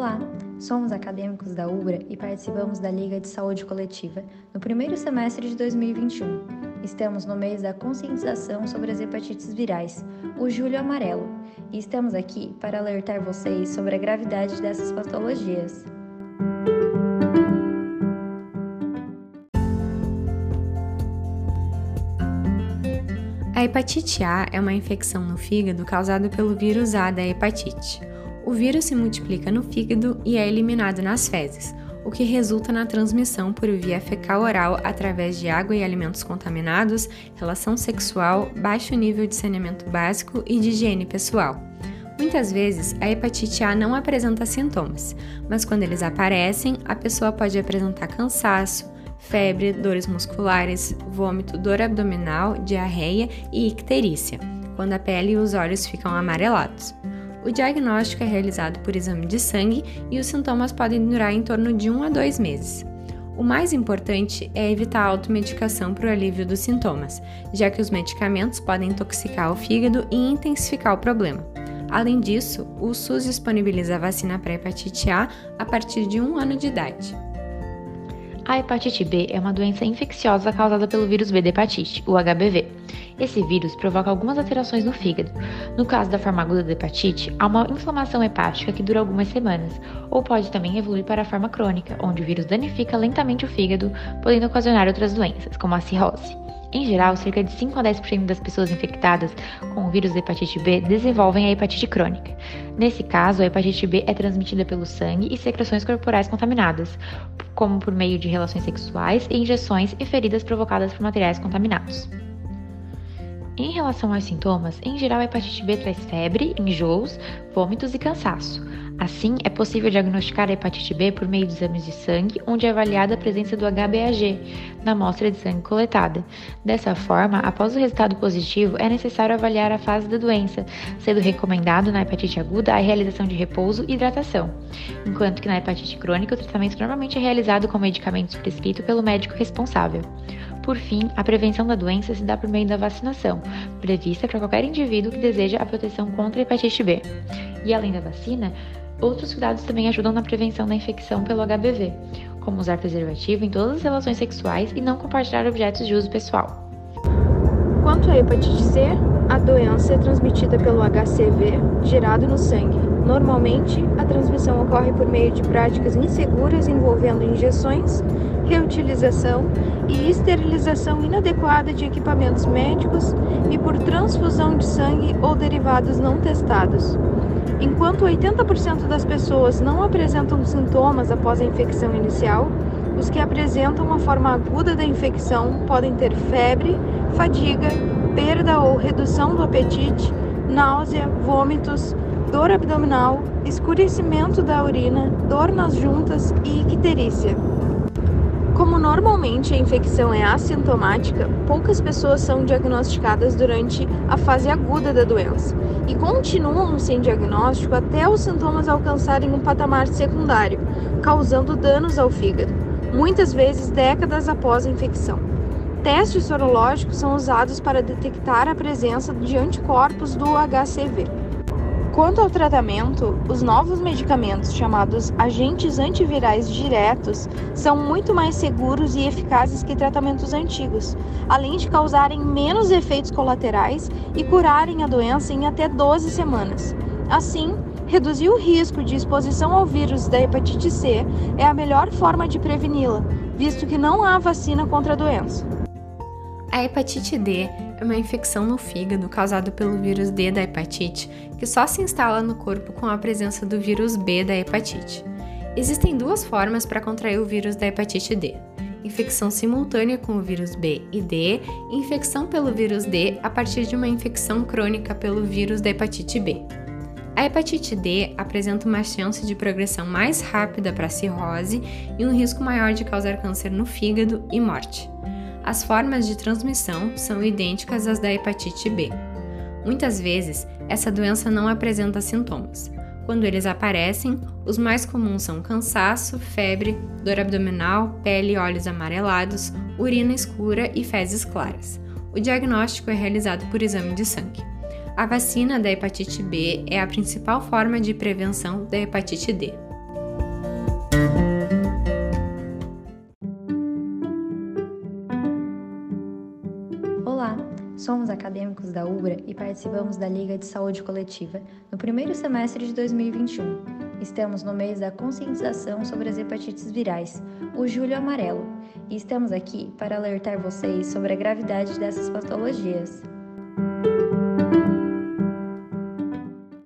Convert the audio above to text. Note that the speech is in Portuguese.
Olá, somos acadêmicos da UBRA e participamos da Liga de Saúde Coletiva no primeiro semestre de 2021. Estamos no mês da conscientização sobre as hepatites virais, o Julho Amarelo, e estamos aqui para alertar vocês sobre a gravidade dessas patologias. A hepatite A é uma infecção no fígado causada pelo vírus A da hepatite. O vírus se multiplica no fígado e é eliminado nas fezes, o que resulta na transmissão por via fecal-oral através de água e alimentos contaminados, relação sexual, baixo nível de saneamento básico e de higiene pessoal. Muitas vezes, a hepatite A não apresenta sintomas, mas quando eles aparecem, a pessoa pode apresentar cansaço, febre, dores musculares, vômito, dor abdominal, diarreia e icterícia, quando a pele e os olhos ficam amarelados. O diagnóstico é realizado por exame de sangue e os sintomas podem durar em torno de 1 a 2 meses. O mais importante é evitar a automedicação para o alívio dos sintomas, já que os medicamentos podem intoxicar o fígado e intensificar o problema. Além disso, o SUS disponibiliza a vacina para hepatite A a partir de um ano de idade. A hepatite B é uma doença infecciosa causada pelo vírus B da hepatite, o HBV. Esse vírus provoca algumas alterações no fígado. No caso da forma aguda da hepatite, há uma inflamação hepática que dura algumas semanas, ou pode também evoluir para a forma crônica, onde o vírus danifica lentamente o fígado, podendo ocasionar outras doenças, como a cirrose. Em geral, cerca de 5 a 10% das pessoas infectadas com o vírus da hepatite B desenvolvem a hepatite crônica. Nesse caso, a hepatite B é transmitida pelo sangue e secreções corporais contaminadas, como por meio de relações sexuais injeções e feridas provocadas por materiais contaminados. Em relação aos sintomas, em geral a hepatite B traz febre, enjoos, vômitos e cansaço. Assim, é possível diagnosticar a hepatite B por meio de exames de sangue, onde é avaliada a presença do HBAG na amostra de sangue coletada. Dessa forma, após o resultado positivo, é necessário avaliar a fase da doença, sendo recomendado na hepatite aguda a realização de repouso e hidratação, enquanto que na hepatite crônica o tratamento normalmente é realizado com medicamentos prescritos pelo médico responsável. Por fim, a prevenção da doença se dá por meio da vacinação, prevista para qualquer indivíduo que deseja a proteção contra a hepatite B. E além da vacina, Outros cuidados também ajudam na prevenção da infecção pelo HBV, como usar preservativo em todas as relações sexuais e não compartilhar objetos de uso pessoal. Quanto à hepatite C, a doença é transmitida pelo HCV gerado no sangue. Normalmente, a transmissão ocorre por meio de práticas inseguras envolvendo injeções, reutilização e esterilização inadequada de equipamentos médicos e por transfusão de sangue ou derivados não testados. Enquanto 80% das pessoas não apresentam sintomas após a infecção inicial, os que apresentam uma forma aguda da infecção podem ter febre, fadiga, perda ou redução do apetite, náusea, vômitos, dor abdominal, escurecimento da urina, dor nas juntas e icterícia. Como normalmente a infecção é assintomática, poucas pessoas são diagnosticadas durante a fase aguda da doença e continuam sem diagnóstico até os sintomas alcançarem um patamar secundário, causando danos ao fígado, muitas vezes décadas após a infecção. Testes sorológicos são usados para detectar a presença de anticorpos do HCV. Quanto ao tratamento, os novos medicamentos chamados agentes antivirais diretos são muito mais seguros e eficazes que tratamentos antigos, além de causarem menos efeitos colaterais e curarem a doença em até 12 semanas. Assim, reduzir o risco de exposição ao vírus da hepatite C é a melhor forma de preveni-la, visto que não há vacina contra a doença. A hepatite D é uma infecção no fígado causada pelo vírus D da hepatite, que só se instala no corpo com a presença do vírus B da hepatite. Existem duas formas para contrair o vírus da hepatite D: infecção simultânea com o vírus B e D, e infecção pelo vírus D a partir de uma infecção crônica pelo vírus da hepatite B. A hepatite D apresenta uma chance de progressão mais rápida para cirrose e um risco maior de causar câncer no fígado e morte. As formas de transmissão são idênticas às da hepatite B. Muitas vezes, essa doença não apresenta sintomas. Quando eles aparecem, os mais comuns são cansaço, febre, dor abdominal, pele e olhos amarelados, urina escura e fezes claras. O diagnóstico é realizado por exame de sangue. A vacina da hepatite B é a principal forma de prevenção da hepatite D. Somos acadêmicos da UBRA e participamos da Liga de Saúde Coletiva no primeiro semestre de 2021. Estamos no mês da conscientização sobre as hepatites virais, o Julho Amarelo, e estamos aqui para alertar vocês sobre a gravidade dessas patologias.